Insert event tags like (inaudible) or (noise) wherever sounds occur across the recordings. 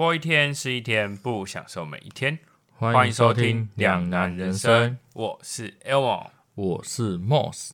过一天是一天，不享受每一天。欢欢迎收听《两两难人生》，我是 Elmo。我是 Moss。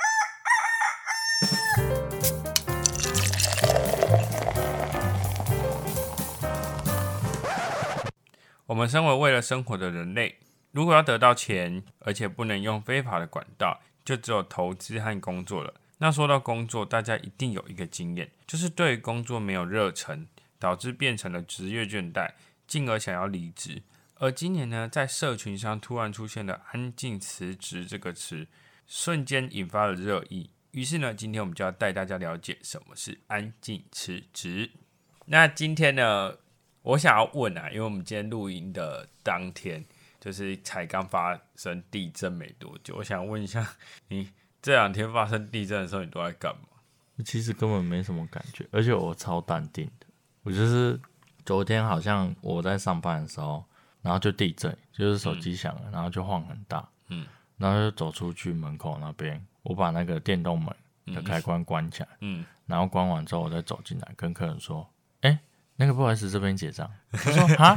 我们身为为了生活的人类，如果要得到钱，而且不能用非法的管道，就只有投资和工作了。那说到工作，大家一定有一个经验，就是对工作没有热忱，导致变成了职业倦怠，进而想要离职。而今年呢，在社群上突然出现了“安静辞职”这个词，瞬间引发了热议。于是呢，今天我们就要带大家了解什么是安静辞职。那今天呢，我想要问啊，因为我们今天录音的当天，就是才刚发生地震没多久，我想问一下，你这两天发生地震的时候，你都在干嘛？其实根本没什么感觉，而且我超淡定的。我就是昨天好像我在上班的时候，然后就地震，就是手机响了，然后就晃很大，嗯，然后就走出去门口那边，我把那个电动门的开关关起来，嗯，然后关完之后，我再走进来跟客人说：“哎、那个不好意思，这边结账。”他说：“啊？”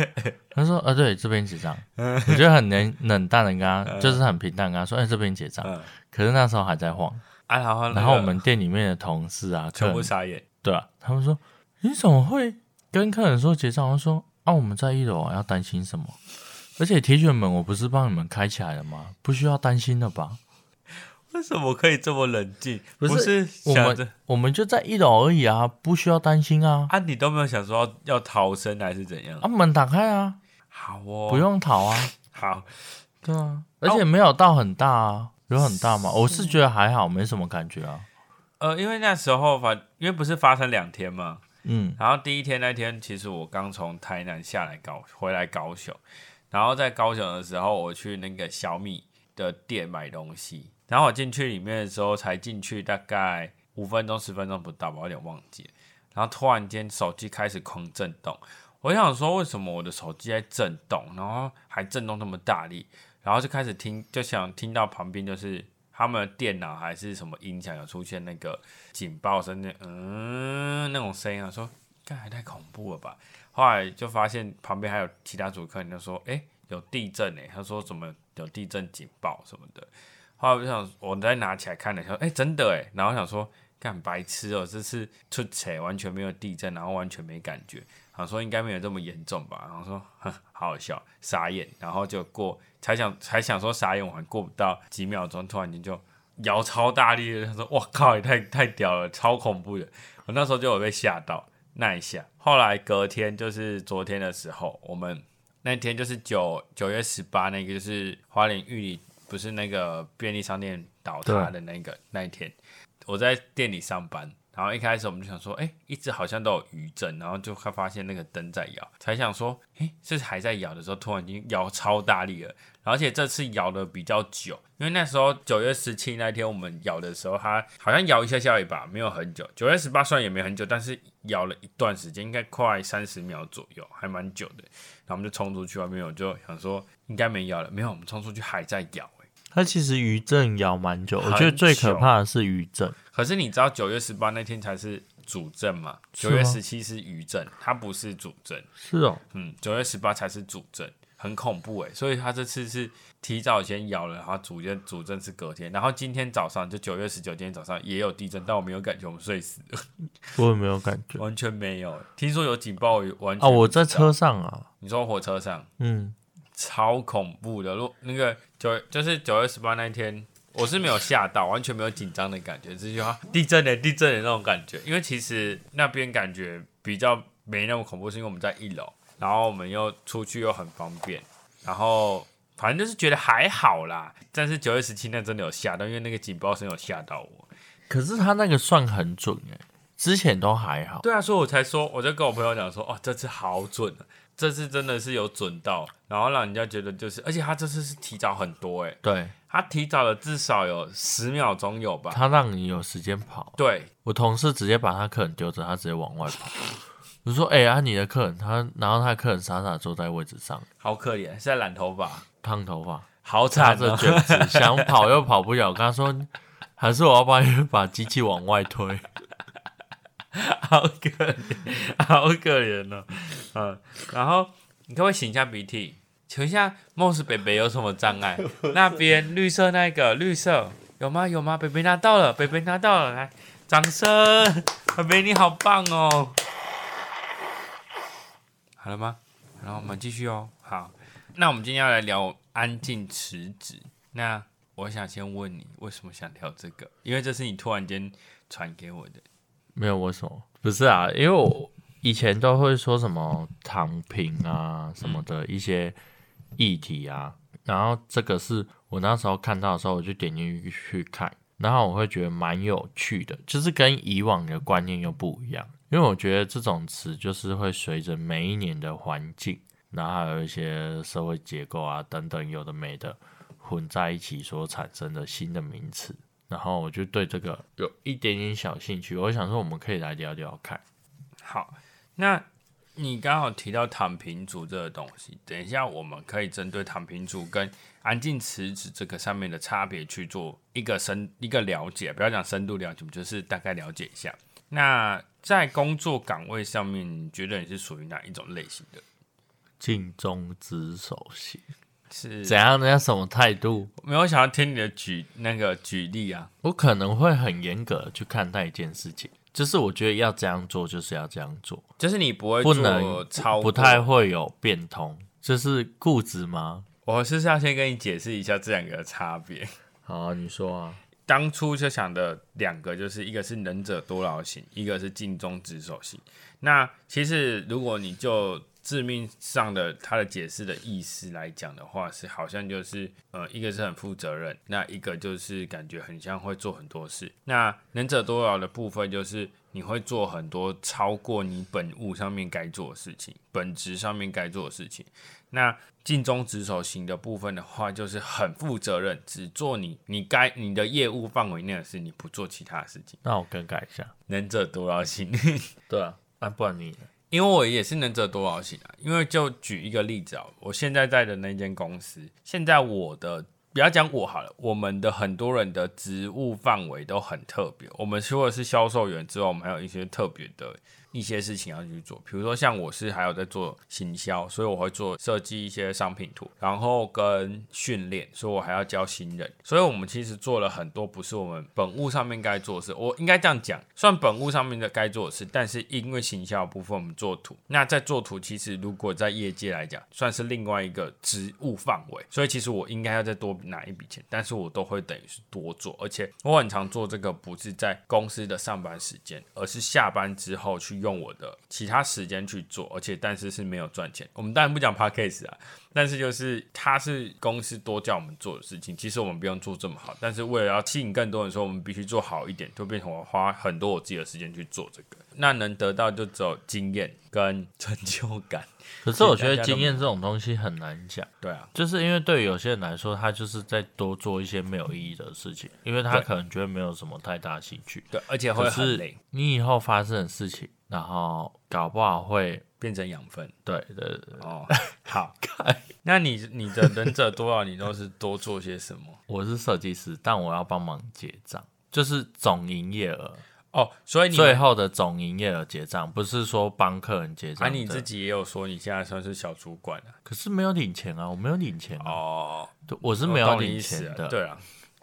他说：“呃，对，这边结账。”我觉得很冷冷淡的跟他，(laughs) 就是很平淡地跟他说：“哎、这边结账。嗯可是那时候还在晃，啊，然后那个然后我们店里面的同事啊，全部傻眼，对啊，他们说你怎么会跟客人说结账？我说啊，我们在一楼啊，要担心什么？而且铁卷门我不是帮你们开起来了吗？不需要担心的吧？为什么可以这么冷静？不是是我们我们就在一楼而已啊，不需要担心啊。啊，你都没有想说要要逃生还是怎样？啊，门打开啊，好哦，不用逃啊。(laughs) 好，对啊，而且没有到很大啊，有很大吗？我是觉得还好，没什么感觉啊。呃，因为那时候反因为不是发生两天嘛，嗯，然后第一天那天，其实我刚从台南下来高回来高雄，然后在高雄的时候，我去那个小米的店买东西，然后我进去里面的时候，才进去大概五分钟十分钟不到吧，我有点忘记。然后突然间手机开始狂震动，我想说为什么我的手机在震动，然后还震动那么大力，然后就开始听，就想听到旁边就是他们的电脑还是什么音响有出现那个警报声，那嗯那种声音啊，说干还太恐怖了吧。后来就发现旁边还有其他主客人就说，哎、有地震哎、他说怎么有地震警报什么的。后来我就想，我再拿起来看了一下，哎、真的哎、然后想说，干白痴哦、这次出车完全没有地震，然后完全没感觉，想说应该没有这么严重吧，然后说，哼，好好笑，傻眼，然后就过，才想才想说傻眼，我还过不到几秒钟，突然间就摇超大力的，他说，哇靠，也太太屌了，超恐怖的，我那时候就有被吓到那一下。后来隔天就是昨天的时候，我们那天就是九九月十八那个，就是花莲玉里不是那个便利商店倒塌的那个那一天，我在店里上班，然后一开始我们就想说，哎、一直好像都有余震，然后就会发现那个灯在摇，才想说，哎、这还在摇的时候，突然间摇超大力了，而且这次摇的比较久，因为那时候九月十七那天我们摇的时候，它好像摇一下下一把，没有很久。九月十八虽然也没很久，但是摇了一段时间，应该快三十秒左右，还蛮久的。然后我们就冲出去外面，我就想说应该没摇了，没有，我们冲出去还在摇、欸。它其实余震摇蛮久，我很觉得最可怕的是余震。可是你知道九月十八那天才是主震嘛？九月十七是余震，它不是主震。是哦，嗯，九月十八才是主震，很恐怖诶。所以他这次是提早先摇了，然后主震主震是隔天，然后今天早上就九月十九，今天早上也有地震，但我没有感觉，我们睡死了，(laughs) 我也没有感觉完全没有。听说有警报，完全啊。我在，车上啊，你说火车上嗯，超恐怖的，如那个九就是九月十八那一天。我是没有吓到，完全没有紧张的感觉，只是说地震的地震的那种感觉。因为其实那边感觉比较没那么恐怖，是因为我们在一楼，然后我们又出去又很方便，然后反正就是觉得还好啦。但是九月十七那真的有吓到，因为那个警报声有吓到我。可是他那个算很准哎，之前都还好。对啊，所以我才说，我就跟我朋友讲说，哦，这次好准啊，这次真的是有准到，然后让人家觉得就是，而且他这次是提早很多诶，对，他提早了至少有十秒钟有吧？他让你有时间跑。对，我同事直接把他客人丢着，他直接往外跑。(laughs) 我说：“哎、啊，你的客人他，然后他的客人傻傻坐在位置上，好可怜，是在染头发，烫头发，好惨哦。卷子，想跑又跑不了。我跟他说，还是我要帮你把机器往外推。(laughs) 好可怜，好可怜哦。嗯，然后你可不可以擤一下鼻涕？请问一下，Moss 北北有什么障碍？(laughs) 那边绿色那个绿色有吗？有吗？北北拿到了，北北拿到了，来，掌声！(laughs) 北北你好棒哦！好了吗？然后我们继续哦。好，那我们今天要来聊安静辞职。那我想先问你，为什么想聊这个？因为这是你突然间传给我的。没有为什么？不是啊，因为我以前都会说什么躺平啊什么的一些议题啊，然后这个是我那时候看到的时候，我就点进去去看，然后我会觉得蛮有趣的，就是跟以往的观念又不一样。因为我觉得这种词就是会随着每一年的环境，然后还有一些社会结构啊等等有的没的混在一起所产生的新的名词。然后我就对这个有一点点小兴趣，我想说我们可以来聊聊看。好，那你刚好提到躺平族这个东西，等一下我们可以针对躺平族跟安静辞职这个上面的差别去做一个深一个了解，不要讲深度了解，就是大概了解一下。那在工作岗位上面，你觉得你是属于哪一种类型的？尽忠职守型是怎样？人家什么态度？没有想要听你的举那个举例啊？我可能会很严格地去看待一件事情，就是我觉得要这样做，就是要这样做，就是你不会不能超不太会有变通，就是固执吗？我是要先跟你解释一下这两个差别。好啊，你说啊。当初就想的两个，就是一个是能者多劳型，一个是尽忠职守型。那其实如果你就字面上的他的解释的意思来讲的话，是好像就是呃，一个是很负责任，那一个就是感觉很像会做很多事。那能者多劳的部分就是你会做很多超过你本务上面该做的事情，本职上面该做的事情。那尽忠职守型的部分的话，就是很负责任，只做你你该你的业务范围内的事，你不做其他的事情。那我更改一下。能者多劳型，(laughs) 对啊，那不然你呢？因为我也是能者多劳型啊。因为就举一个例子啊，我现在在的那间公司，现在我的不要讲我好了，我们的很多人的职务范围都很特别。我们除了是销售员之外，我们还有一些特别的。一些事情要去做，比如说像我是还有在做行销，所以我会做设计一些商品图，然后跟训练，所以我还要教新人，所以我们其实做了很多不是我们本务上面该做的事，我应该这样讲，算本务上面的该做的事，但是因为行销部分我们做图，那在做图其实如果在业界来讲，算是另外一个职务范围，所以其实我应该要再多拿一笔钱，但是我都会等于是多做，而且我很常做这个不是在公司的上班时间，而是下班之后去。用我的其他时间去做，而且但是是没有赚钱。我们当然不讲 p a c k a g e 啊，但是就是他是公司多叫我们做的事情。其实我们不用做这么好，但是为了要吸引更多人，说我们必须做好一点，就变成我花很多我自己的时间去做这个。那能得到就只有经验跟成就感。(laughs) 可是我觉得经验这种东西很难讲。对啊，就是因为对于有些人来说，他就是在多做一些没有意义的事情，因为他可能觉得没有什么太大兴趣。对，而且会很累。你以后发生的事情。然后搞不好会变成养分，对对对哦，(laughs) 好，(laughs) 那你你的忍者多少？你都是多做些什么？我是设计师，但我要帮忙结账，就是总营业额哦，所以你最后的总营业额结账，不是说帮客人结账。啊，你自己也有说你现在算是小主管啊，可是没有领钱啊，我没有领钱哦，对，我是没有领钱的，对啊。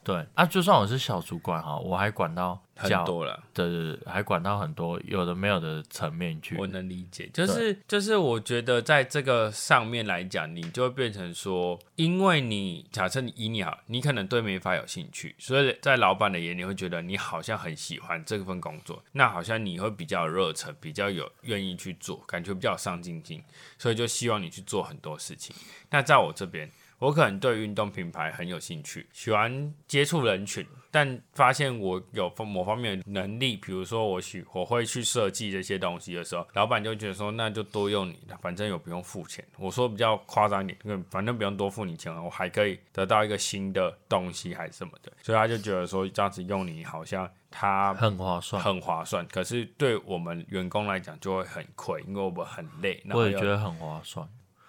对啊，就算我是小主管哈，我还管到很多了，对对对，还管到很多有的没有的层面去。我能理解，就是就是，我觉得在这个上面来讲，你就会变成说，因为你假设你以你好，你可能对美发有兴趣，所以在老板的眼里会觉得你好像很喜欢这份工作，那好像你会比较热忱，比较有愿意去做，感觉比较有上进心，所以就希望你去做很多事情。那在我这边。我可能对运动品牌很有兴趣，喜欢接触人群，但发现我有某方面的能力，比如说我喜我会去设计这些东西的时候，老板就觉得说那就多用你，反正又不用付钱。我说比较夸张一点，反正不用多付你钱了，我还可以得到一个新的东西还是什么的，所以他就觉得说这样子用你好像它很划算，很划算。可是对我们员工来讲就会很亏，因为我们很累。我也觉得很划算。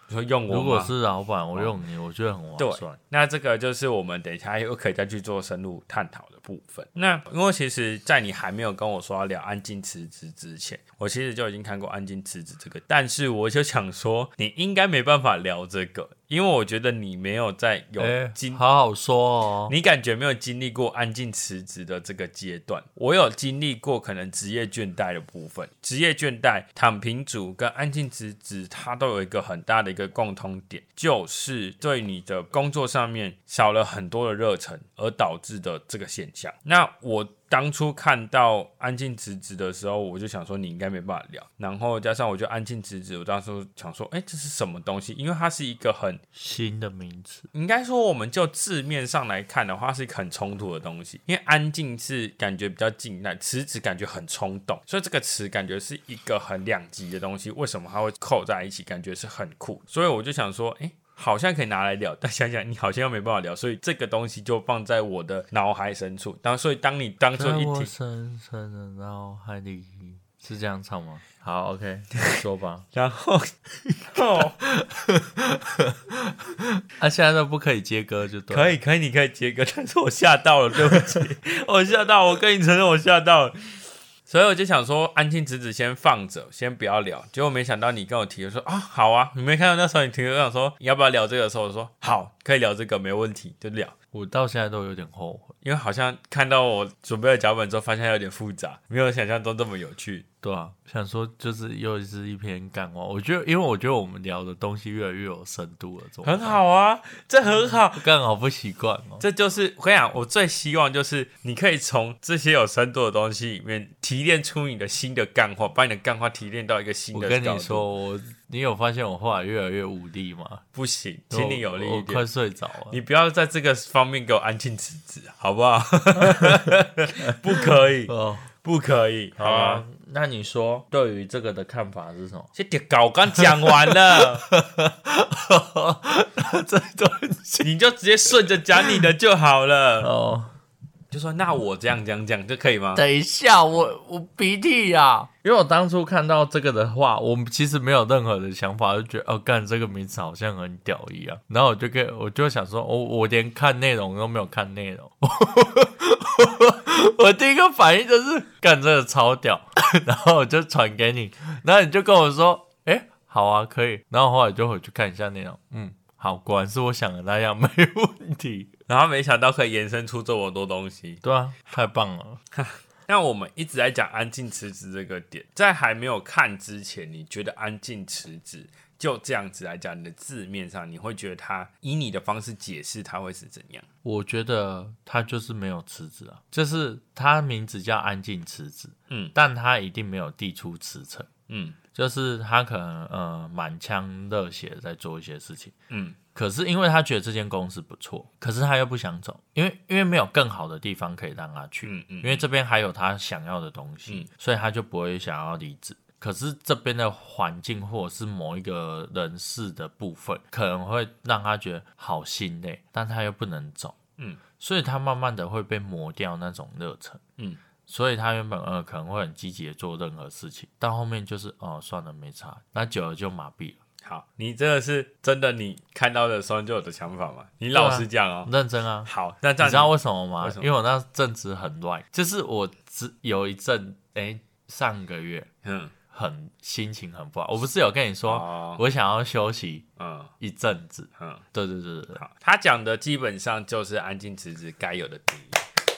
你说用我吗？如果是老板，我用你，我觉得很划算。那这个就是我们等一下又可以再去做深入探讨的部分。那因为其实，在你还没有跟我说要聊安静辞职之前，我其实就已经看过安静辞职这个，但是我就想说，你应该没办法聊这个，因为我觉得你没有在有哎经，好好说哦。你感觉没有经历过安静辞职的这个阶段。我有经历过可能职业倦怠的部分，职业倦怠、躺平族跟安静辞职，它都有一个很大的一个共通点，就是对你的工作上面少了很多的热忱，而导致的这个现象。那我。当初看到安静辞职的时候，我就想说你应该没办法聊，然后加上我就安静辞职，我当时想说，哎、这是什么东西？因为它是一个很新的名词，应该说，我们就字面上来看的话，是一个很冲突的东西。因为安静是感觉比较静态，辞职感觉很冲动，所以这个词感觉是一个很两极的东西。为什么它会扣在一起？感觉是很酷。所以我就想说，诶，好像可以拿来聊，但 (laughs) 想想你好像又没办法聊，所以这个东西就放在我的脑海深处。当所以当你当做一听，(laughs) 深深的脑海里，是这样唱吗？好，OK，说吧。(laughs) 然后哦，啊，现在都不可以接歌，就对。可以可以，你可以接歌，但是我吓到了，对不起，我吓到，我跟你承认我吓到了。所以我就想说，安静止止先放着，先不要聊。结果没想到你跟我提，我说啊，好啊。你没看到那时候你提，我想说你要不要聊这个的时候，我说好，可以聊这个，没问题，就聊。我到现在都有点后悔。因为好像看到我准备的脚本之后，发现有点复杂，没有想象中这么有趣。对啊，想说就是又是一篇干话。我觉得，因为我觉得我们聊的东西越来越有深度了，怎么很，好啊，这很好。刚好不习惯哦。这就是我跟你讲，我最希望就是你可以从这些有深度的东西里面提炼出你的新的干话，把你的干话提炼到一个新的我。跟你说，我你有发现我后来越来越无力吗？不行，请你有力我我快。睡着了。你不要在这个方面给我安静辞职，好不好？(laughs) 不可以，哦，不可以，好吧好啊？。那你说对于这个的看法是什么？这点稿刚讲完了，(laughs) (laughs) 这段你就直接顺着讲你的就好了。哦，就说那我这样这样这样就可以吗？等一下，我我鼻涕呀、因为我当初看到这个的话，我其实没有任何的想法，就觉得哦，干这个名字好像很屌一样。然后我就跟我就想说，我、我连看内容都没有看内容，我第一个反应就是干这个超屌，然后我就传给你，然后你就跟我说，哎，好啊，可以。然后后来就回去看一下内容，嗯，好，果然是我想的那样，没问题。然后没想到可以延伸出这么多东西。对啊，太棒了。(laughs) 那我们一直在讲安静辞职这个点，在还没有看之前，你觉得安静辞职就这样子来讲，你的字面上你会觉得它以你的方式解释，它会是怎样？我觉得他就是没有辞职啊，就是他名字叫安静辞职，嗯但他一定没有递出辞呈，嗯就是他可能呃满腔热血在做一些事情，嗯可是因为他觉得这间公司不错，可是他又不想走，因为因为没有更好的地方可以让他去，嗯嗯因为这边还有他想要的东西，嗯。所以他就不会想要离职。可是这边的环境或者是某一个人事的部分，可能会让他觉得好心累，但他又不能走，嗯，所以他慢慢的会被磨掉那种热忱，嗯，所以他原本呃可能会很积极的做任何事情，到后面就是哦算了没差，那久了就麻痹了。好，你这个是真的，你看到的时候就有的想法吗？你老实讲哦。认真啊，好，那这样你知道为什么吗？为什么因为我那阵子很乱，就是我只有一阵，哎、上个月嗯很心情很不好。我不是有跟你说，哦我想要休息嗯一阵子？嗯，对对对对对，好，他讲的基本上就是安静辞职该有的定义，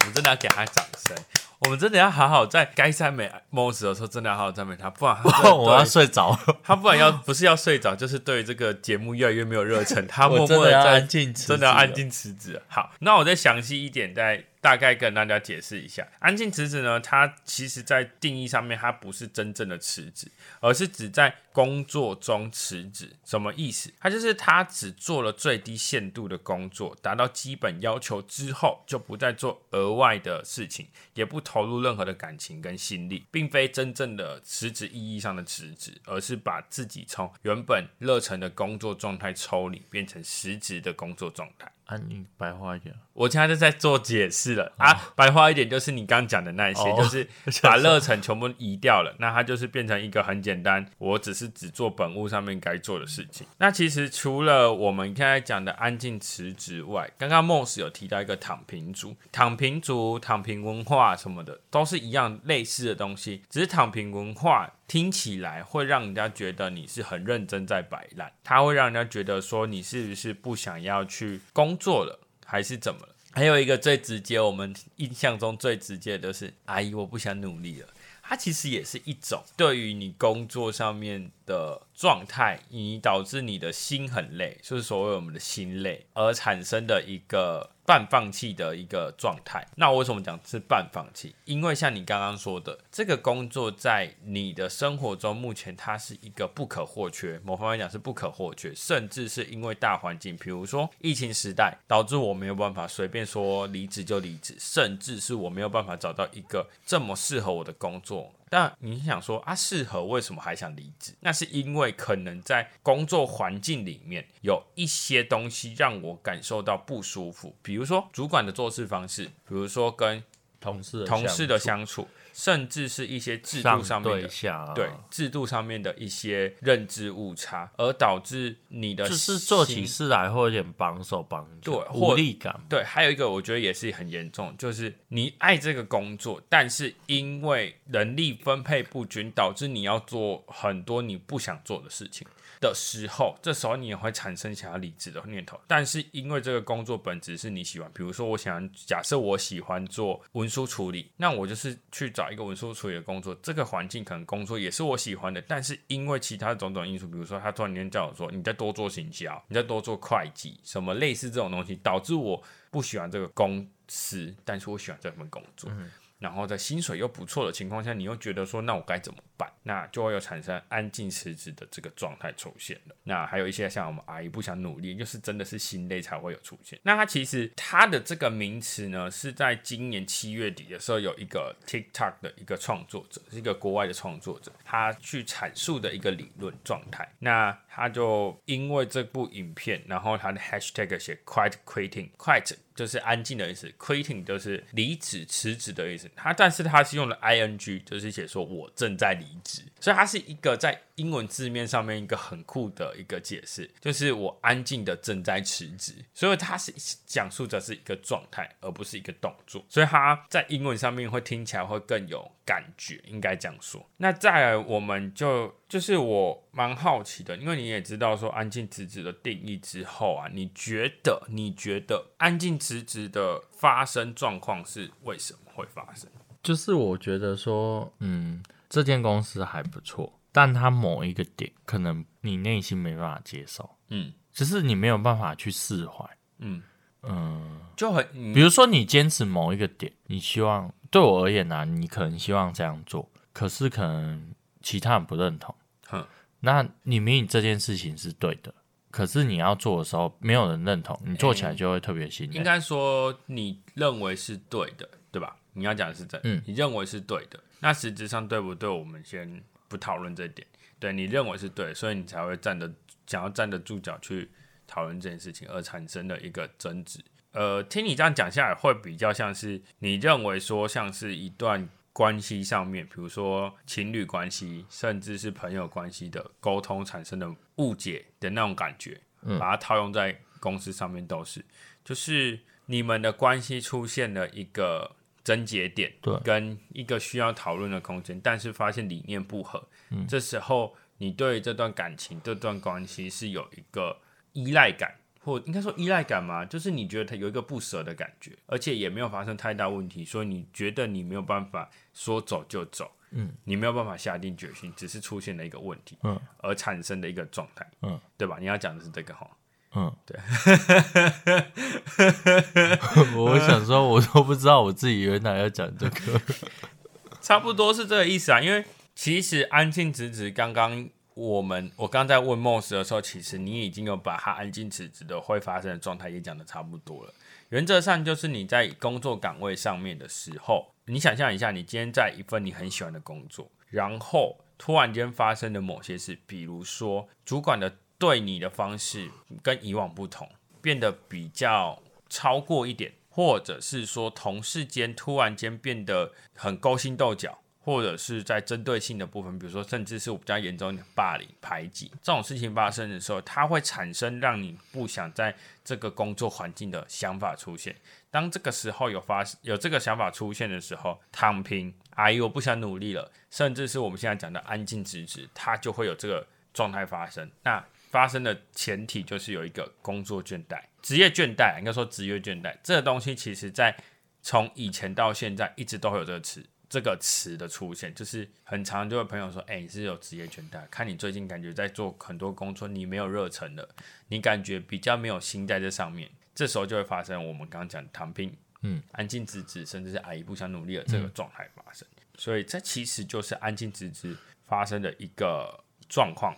我真的要给他掌声。我们真的要好好在该赞美 Moss 的时候，真的要好好赞美他，不然 (laughs) 我要睡着了，他不然要不是要睡着，就是对这个节目越来越没有热忱。他默 (laughs) 我真默的要安静真的要安静辞职。好，那我再详细一点，再大概跟大家解释一下，安静辞职呢，它其实在定义上面，它不是真正的辞职，而是指在工作中辞职。什么意思？它就是他只做了最低限度的工作，达到基本要求之后，就不再做额外的事情，也不投入任何的感情跟心力，并非真正的辞职意义上的辞职，而是把自己从原本热忱的工作状态抽离，变成实质的工作状态。啊，你白话一点。我现在就在做解释了啊，白话一点就是你刚讲的那些，哦 (laughs) 就是把热忱全部移掉了，那它就是变成一个很简单，我只是只做本物上面该做的事情。那其实除了我们刚才讲的安静辞职外，刚刚 Moss 有提到一个躺平族、躺平族、躺平文化什么的，都是一样类似的东西，只是躺平文化。听起来会让人家觉得你是很认真在摆烂，他会让人家觉得说你是不是不想要去工作了，还是怎么了？还有一个最直接，我们印象中最直接的就是阿姨，我不想努力了。它其实也是一种对于你工作上面的状态，以导致你的心很累，就是所谓我们的心累而产生的一个半放弃的一个状态。那我为什么讲是半放弃？因为像你刚刚说的，这个工作在你的生活中目前它是一个不可或缺，某方面讲是不可或缺，甚至是因为大环境，比如说疫情时代，导致我没有办法随便说离职就离职，甚至是我没有办法找到一个这么适合我的工作。但你想说啊，适合为什么还想离职？那是因为可能在工作环境里面有一些东西让我感受到不舒服，比如说主管的做事方式，比如说跟同事同事的相处，甚至是一些制度上面对的。对制度上面的一些认知误差，而导致你的就是做起事来会有点绑手绑脚，对或无力感。对，还有一个我觉得也是很严重，就是你爱这个工作，但是因为人力分配不均，导致你要做很多你不想做的事情的时候，这时候你也会产生想要离职的念头。但是因为这个工作本质是你喜欢，比如说我想假设我喜欢做文书处理，那我就是去找一个文书处理的工作，这个环境可能工作也是我喜欢的，但是因为其他种种因素，比如说他突然间叫我说你再多做行销，你再多做会计，什么类似这种东西，导致我不喜欢这个公司，但是我喜欢这份工作。然后在薪水又不错的情况下，你又觉得说，那我该怎么办？那就会有产生安静辞职的这个状态出现了。那还有一些像我们阿姨不想努力，就是真的是心累才会有出现。那它其实它的这个名词呢，是在今年七月底的时候，有一个 TikTok 的一个创作者，是一个国外的创作者，他去阐述的一个理论状态。那他就因为这部影片，然后他的 Hashtag 写 Quiet Quitting，Quiet 就是安静的意思，Quitting 就是离职、辞职的意思。他但是他是用了 ing，就是写说我正在离离职，所以它是一个在英文字面上面一个很酷的一个解释，就是我安静的正在辞职。所以它是讲述的是一个状态，而不是一个动作。所以它在英文上面会听起来会更有感觉，应该这样说。那再来，我们就就是我蛮好奇的，因为你也知道说安静辞职的定义之后啊，你觉得你觉得安静辞职的发生状况是为什么会发生？就是我觉得说，嗯，这间公司还不错，但它某一个点可能你内心没办法接受，嗯只是你没有办法去释怀。嗯，嗯，就很嗯比如说你坚持某一个点，你希望对我而言呢、你可能希望这样做，可是可能其他人不认同。哼那你明明这件事情是对的，可是你要做的时候没有人认同，你做起来就会特别心累。应该说你认为是对的，对吧？你要讲的是这，嗯你认为是对的，那实质上对不对？我们先不讨论这一点。对你认为是对，所以你才会站得想要站得住脚去讨论这件事情，而产生的一个争执。呃，听你这样讲下来，会比较像是你认为说，像是一段关系上面，比如说情侣关系，甚至是朋友关系的沟通产生的误解的那种感觉，把它套用在公司上面都是，就是你们的关系出现了一个症结点，对。跟一个需要讨论的空间，但是发现理念不合，这时候你对这段感情、这段关系是有一个依赖感，或应该说依赖感嘛，就是你觉得它有一个不舍的感觉，而且也没有发生太大问题，所以你觉得你没有办法说走就走，嗯，你没有办法下定决心，只是出现了一个问题，嗯，而产生的一个状态，嗯，对吧？你要讲的是这个哈，嗯，对。(laughs) 我想说，我都不知道我自己原来要讲这个。(laughs) 差不多是这个意思啊。因为其实安静辞职，刚刚我们我刚在问 Moss 的时候，其实你已经有把他安静辞职的会发生的状态也讲的差不多了。原则上就是你在工作岗位上面的时候，你想象一下，你今天在一份你很喜欢的工作，然后突然间发生的某些事，比如说主管的对你的方式跟以往不同，变得比较超过一点，或者是说同事间突然间变得很勾心斗角。或者是在针对性的部分，比如说，甚至是我比较严重的霸凌、排挤这种事情发生的时候，它会产生让你不想在这个工作环境的想法出现。当这个时候有发有这个想法出现的时候，躺平，哎，我不想努力了，甚至是我们现在讲的安静辞职，它就会有这个状态发生。那发生的前提就是有一个工作倦怠、职业倦怠，应该说职业倦怠这个东西，其实在从以前到现在一直都会有这个词。这个词的出现，就是很常就有朋友说：“哎，你是有职业倦怠，看你最近感觉在做很多工作，你没有热忱了，你感觉比较没有心在这上面。”这时候就会发生我们刚刚讲躺平、嗯，安静辞职，甚至是阿姨不想努力的这个状态发生。所以这其实就是安静辞职发生的一个状况。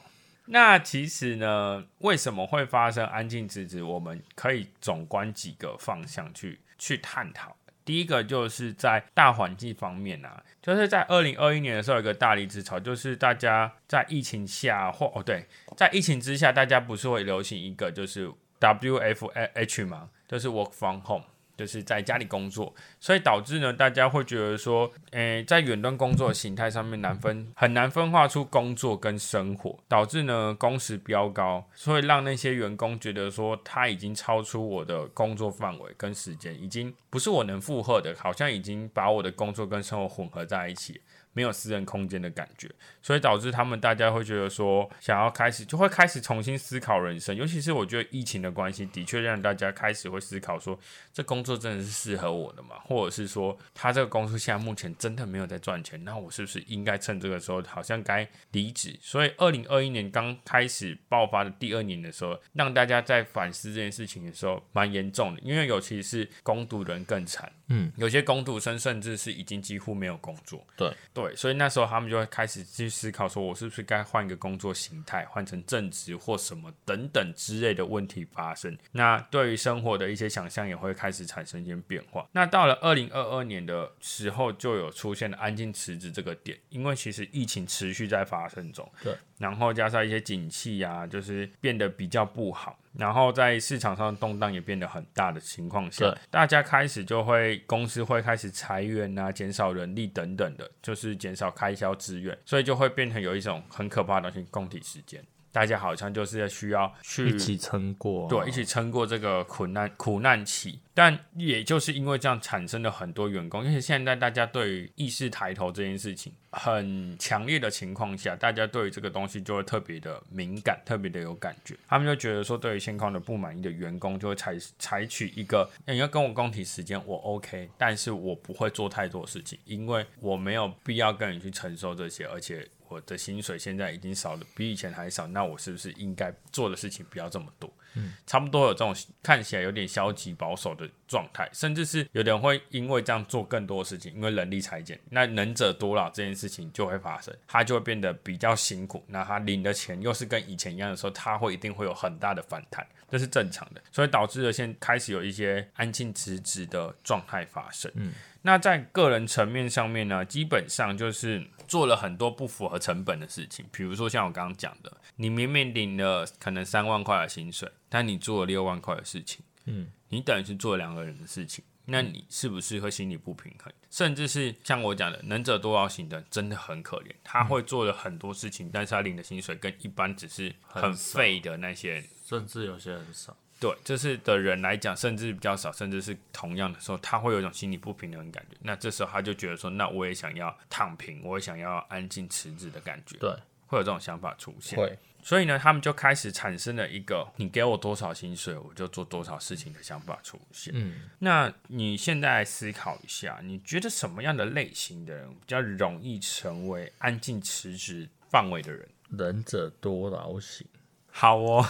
那其实呢，为什么会发生安静辞职？我们可以总观几个方向去去探讨。第一个就是在大环境方面啊，就是在二零二一年的时候，有一个大离职潮，就是大家在疫情下或哦对，在疫情之下，大家不是会流行一个就是 W F H 吗？就是 Work from Home。就是在家里工作，所以导致呢，大家会觉得说，诶，在远端工作形态上面难分，很难分化出工作跟生活，导致呢工时飙高，所以让那些员工觉得说，他已经超出我的工作范围跟时间，已经不是我能负荷的，好像已经把我的工作跟生活混合在一起。没有私人空间的感觉，所以导致他们大家会觉得说，想要开始就会开始重新思考人生。尤其是我觉得疫情的关系，的确让大家开始会思考说，这工作真的是适合我的吗？或者是说，他这个公司现在目前真的没有在赚钱，那我是不是应该趁这个时候好像该离职？所以二零二一年刚开始爆发的第二年的时候，让大家在反思这件事情的时候，蛮严重的。因为尤其是攻读人更惨，嗯，有些攻读生甚至是已经几乎没有工作，对。对，所以那时候他们就会开始去思考，说我是不是该换一个工作形态，换成正职或什么等等之类的问题发生。那对于生活的一些想象也会开始产生一些变化。那到了二零二二年的时候，就有出现了安静辞职这个点，因为其实疫情持续在发生中，对，然后加上一些景气啊，就是变得比较不好。然后在市场上动荡也变得很大的情况下，大家开始就会公司会开始裁员啊，减少人力等等的，就是减少开销资源，所以就会变成有一种很可怕的东西——供体时间。大家好像就是需要去一起撑过，对，一起撑过这个苦难苦难期。但也就是因为这样产生了很多员工，因为现在大家对于意识抬头这件事情很强烈的情况下，大家对于这个东西就会特别的敏感，特别的有感觉。他们就觉得说，对于现况的不满意的员工，就会采采取一个你要跟我共体时间，我 OK，但是我不会做太多事情，因为我没有必要跟你去承受这些，而且。我的薪水现在已经少了，比以前还少，那我是不是应该做的事情不要这么多？嗯，差不多有这种看起来有点消极保守的状态，甚至是有人会因为这样做更多事情，因为人力裁减，那能者多劳这件事情就会发生，他就会变得比较辛苦，那他领的钱又是跟以前一样的时候，他会一定会有很大的反弹，这是正常的，所以导致了现开始有一些安静辞职的状态发生。嗯。那在个人层面上面呢，基本上就是做了很多不符合成本的事情，比如说像我刚刚讲的，你明明领了可能三万块的薪水，但你做了六万块的事情，嗯，你等于是做了两个人的事情，那你是不是会心里不平衡？甚至是像我讲的，能者多劳型的真的很可怜，他会做了很多事情，但是他领的薪水跟一般只是很废的那些，甚至有些很少。对，就是的人来讲，甚至比较少，甚至是同样的时候，他会有一种心理不平衡的感觉。那这时候他就觉得说，那我也想要躺平，我也想要安静辞职的感觉。对，会有这种想法出现。会，所以呢，他们就开始产生了一个“你给我多少薪水，我就做多少事情”的想法出现。嗯，那你现在思考一下，你觉得什么样的类型的人比较容易成为安静辞职范围的人？仁者多劳型。好哦，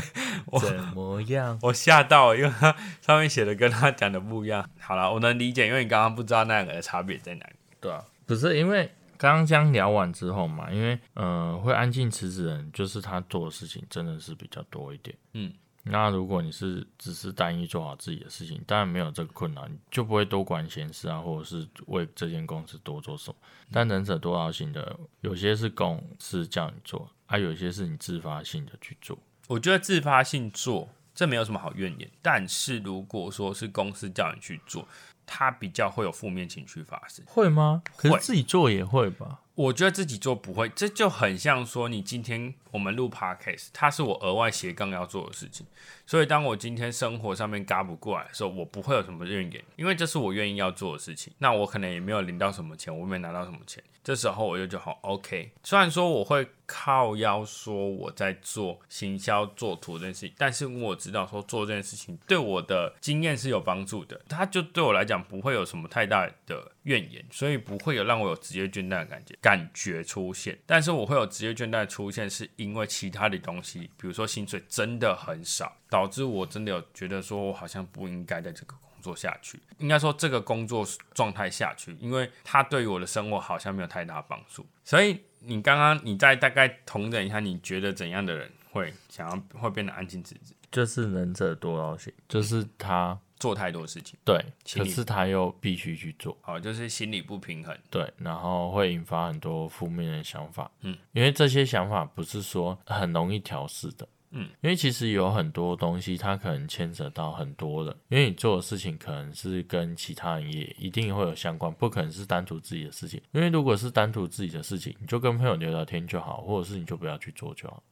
(laughs) 我怎么样？(laughs) 我吓到，因为他上面写的跟他讲的不一样。好了，我能理解，因为你刚刚不知道那两个的差别在哪里。对啊，不是因为刚刚将聊完之后嘛，因为呃，会安静辞职人，就是他做的事情真的是比较多一点。嗯，那如果你是只是单一做好自己的事情，当然没有这个困难，就不会多管闲事啊，或者是为这间公司多做什么。但能者多劳型的，有些是公司叫你做。啊，有些是你自发性的去做，我觉得自发性做这没有什么好怨言。但是如果说是公司叫你去做，他比较会有负面情绪发生。会吗？可会是自己做也会吧？我觉得自己做不会，这就很像说你今天我们录 podcast，它是我额外斜杠要做的事情。所以当我今天生活上面嘎不过来的时候，我不会有什么怨言，因为这是我愿意要做的事情。那我可能也没有领到什么钱，我没拿到什么钱，这时候我就觉得好 OK。虽然说我会靠腰说我在做行销做图这件事情，但是我知道说做这件事情对我的经验是有帮助的，它就对我来讲不会有什么太大的怨言，所以不会有让我有职业倦怠的感觉感觉出现。但是我会有职业倦怠出现，是因为其他的东西，比如说薪水真的很少，导致我真的有觉得说我好像不应该在这个工作下去，应该说这个工作状态下去，因为它对于我的生活好像没有太大帮助。所以你刚刚你再大概同等一下，你觉得怎样的人会想要会变得安静辞职，就是能者多劳型，就是他做太多事情，对，可是他又必须去做，好，就是心理不平衡。对，然后会引发很多负面的想法，嗯，因为这些想法不是说很容易调试的，嗯，因为其实有很多东西它可能牵扯到很多的，因为你做的事情可能是跟其他人也一定会有相关，不可能是单独自己的事情，因为如果是单独自己的事情，你就跟朋友聊聊天就好，或者是你就不要去做就好。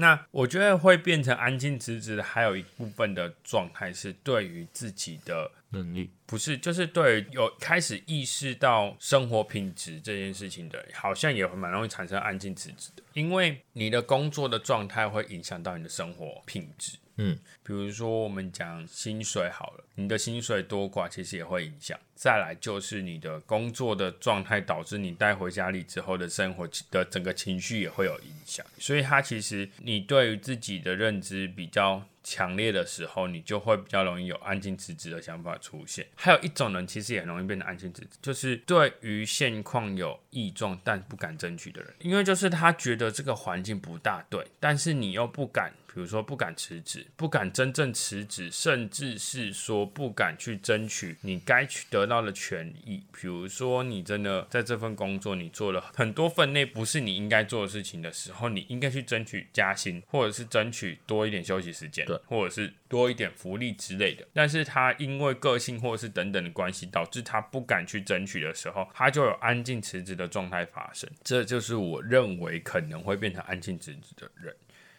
那我觉得会变成安静辞职的，还有一部分的状态是对于自己的能力，不是，就是对于有开始意识到生活品质这件事情的，好像也会蛮容易产生安静辞职的，因为你的工作的状态会影响到你的生活品质。嗯，比如说我们讲薪水好了，你的薪水多寡其实也会影响。再来就是你的工作的状态导致你带回家里之后的生活的整个情绪也会有影响。所以它其实你对于自己的认知比较强烈的时候，你就会比较容易有安静辞职的想法出现。还有一种人其实也很容易变得安静辞职，就是对于现况有异状但不敢争取的人，因为就是他觉得这个环境不大对，但是你又不敢。比如说不敢辞职，不敢真正辞职，甚至是说不敢去争取你该去得到的权益。比如说你真的在这份工作你做了很多份内不是你应该做的事情的时候，你应该去争取加薪，或者是争取多一点休息时间，或者是多一点福利之类的。但是他因为个性或者是等等的关系，导致他不敢去争取的时候，他就有安静辞职的状态发生。这就是我认为可能会变成安静辞职的人。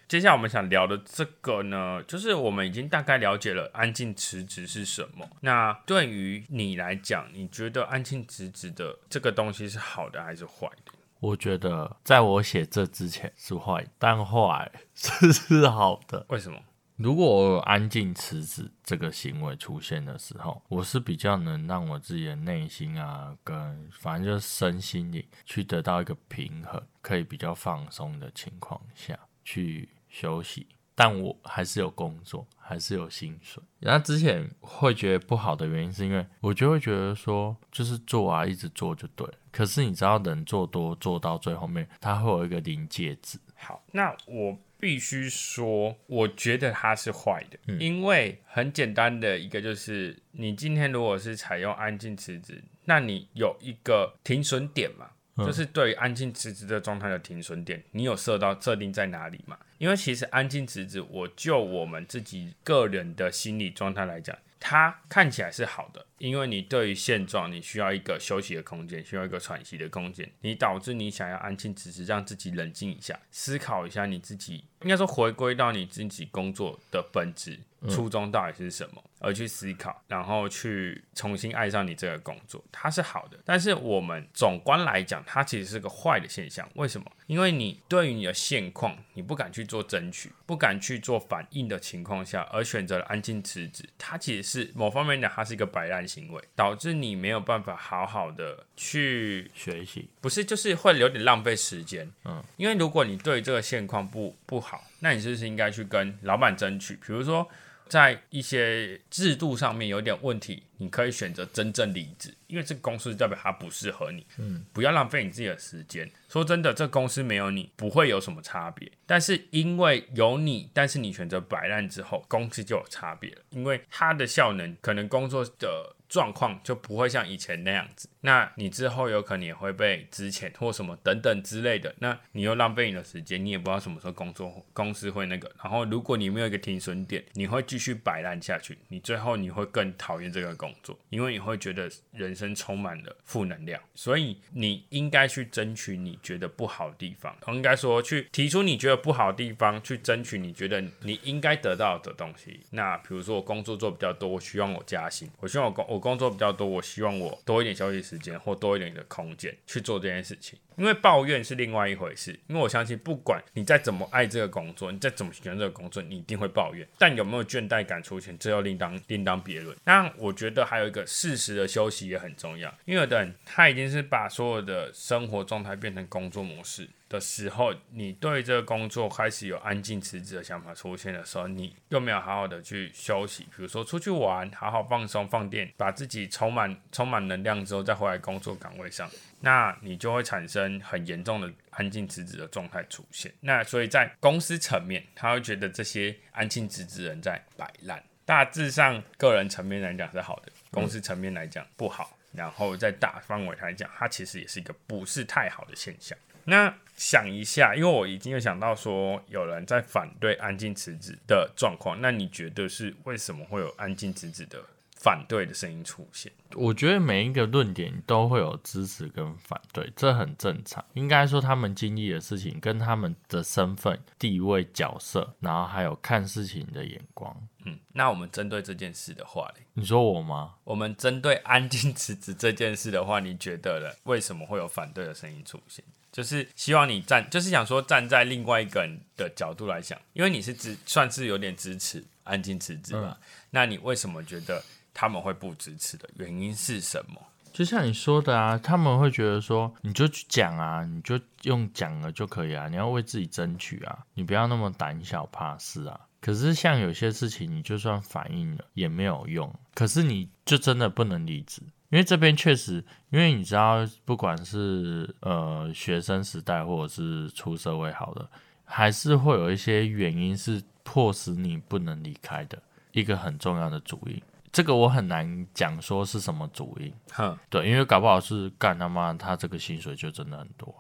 接下来我们想聊的这个呢，就是我们已经大概了解了安静辞职是什么。那对于你来讲，你觉得安静辞职的这个东西是好的还是坏的？我觉得在我写这之前是坏，但后来是 (laughs) 是好的。为什么？如果我有安静辞职这个行为出现的时候，我是比较能让我自己的内心啊，跟反正就是身心灵去得到一个平衡，可以比较放松的情况下去休息。但我还是有工作，还是有薪水。然后之前会觉得不好的原因，是因为我就会觉得说，就是做啊，一直做就对。可是你知道，人做多做到最后面，它会有一个临界值。好，那我必须说，我觉得它是坏的，因为很简单的一个就是，你今天如果是采用安静辞职，那你有一个停损点嘛？就是对于安静辞职的状态的停损点，你有设到设定在哪里嘛？因为其实安静辞职，我就我们自己个人的心理状态来讲，它看起来是好的，因为你对于现状，你需要一个休息的空间，需要一个喘息的空间，你导致你想要安静只是，让自己冷静一下，思考一下你自己，应该说回归到你自己工作的本质。初衷到底是什么，而去思考，然后去重新爱上你这个工作，它是好的。但是我们总观来讲，它其实是个坏的现象。为什么？因为你对于你的现况，你不敢去做争取，不敢去做反应的情况下，而选择了安静辞职，它其实是某方面讲，它是一个摆烂行为，导致你没有办法好好的去学习，不是，就是会有点浪费时间。嗯，因为如果你对这个现况不不好，那你是不是应该去跟老板争取？比如说，在一些制度上面有点问题，你可以选择真正离职，因为这个公司代表它不适合你。嗯，不要浪费你自己的时间。说真的，这公司没有你不会有什么差别，但是因为有你，但是你选择摆烂之后，公司就有差别了，因为它的效能可能工作的状况就不会像以前那样子。那你之后有可能也会被之前或什么等等之类的，那你又浪费你的时间，你也不知道什么时候工作公司会那个。然后如果你没有一个停损点，你会继续摆烂下去，你最后你会更讨厌这个工作，因为你会觉得人生充满了负能量。所以你应该去争取你觉得不好的地方，应该说去提出你觉得不好的地方，去争取你觉得你应该得到的东西。那比如说我工作做比较多，我希望我加薪，我希望我工我工作比较多，我希望我多一点休息时间或多一点的空间去做这件事情。因为抱怨是另外一回事，因为我相信不管你再怎么爱这个工作，你再怎么喜欢这个工作，你一定会抱怨。但有没有倦怠感出现，这又另当另当别论。那我觉得还有一个适时的休息也很重要，因为有的人他已经是把所有的生活状态变成工作模式。的时候，你对这个工作开始有安静辞职的想法出现的时候，你又没有好好的去休息，比如说出去玩，好好放松放电，把自己充满充满能量之后，再回来工作岗位上，那你就会产生很严重的安静辞职的状态出现。那所以在公司层面，他会觉得这些安静辞职人在摆烂。大致上，个人层面来讲是好的，公司层面来讲不好。然后在大范围来讲，它其实也是一个不是太好的现象。那想一下，因为我已经有想到说有人在反对安静辞职的状况，那你觉得是为什么会有安静辞职的反对的声音出现？我觉得每一个论点都会有支持跟反对，这很正常。应该说他们经历的事情跟他们的身份、地位、角色，然后还有看事情的眼光。嗯，那我们针对这件事的话嘞，你说我吗？我们针对安静辞职这件事的话，你觉得呢？为什么会有反对的声音出现？就是希望你站，就是想说站在另外一个人的角度来想，因为你是支算是有点支持安静辞职嘛，那你为什么觉得他们会不支持的原因是什么？就像你说的啊，他们会觉得说，你就去讲啊，你就用讲了就可以啊，你要为自己争取啊，你不要那么胆小怕事啊。可是像有些事情，你就算反应了也没有用，可是你就真的不能离职。因为这边确实，因为你知道，不管是呃学生时代或者是出社会好的，还是会有一些原因是迫使你不能离开的一个很重要的主因。这个我很难讲说是什么主因，哼，对，因为搞不好是干他妈他这个薪水就真的很多，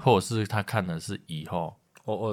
或者是他看的是以后。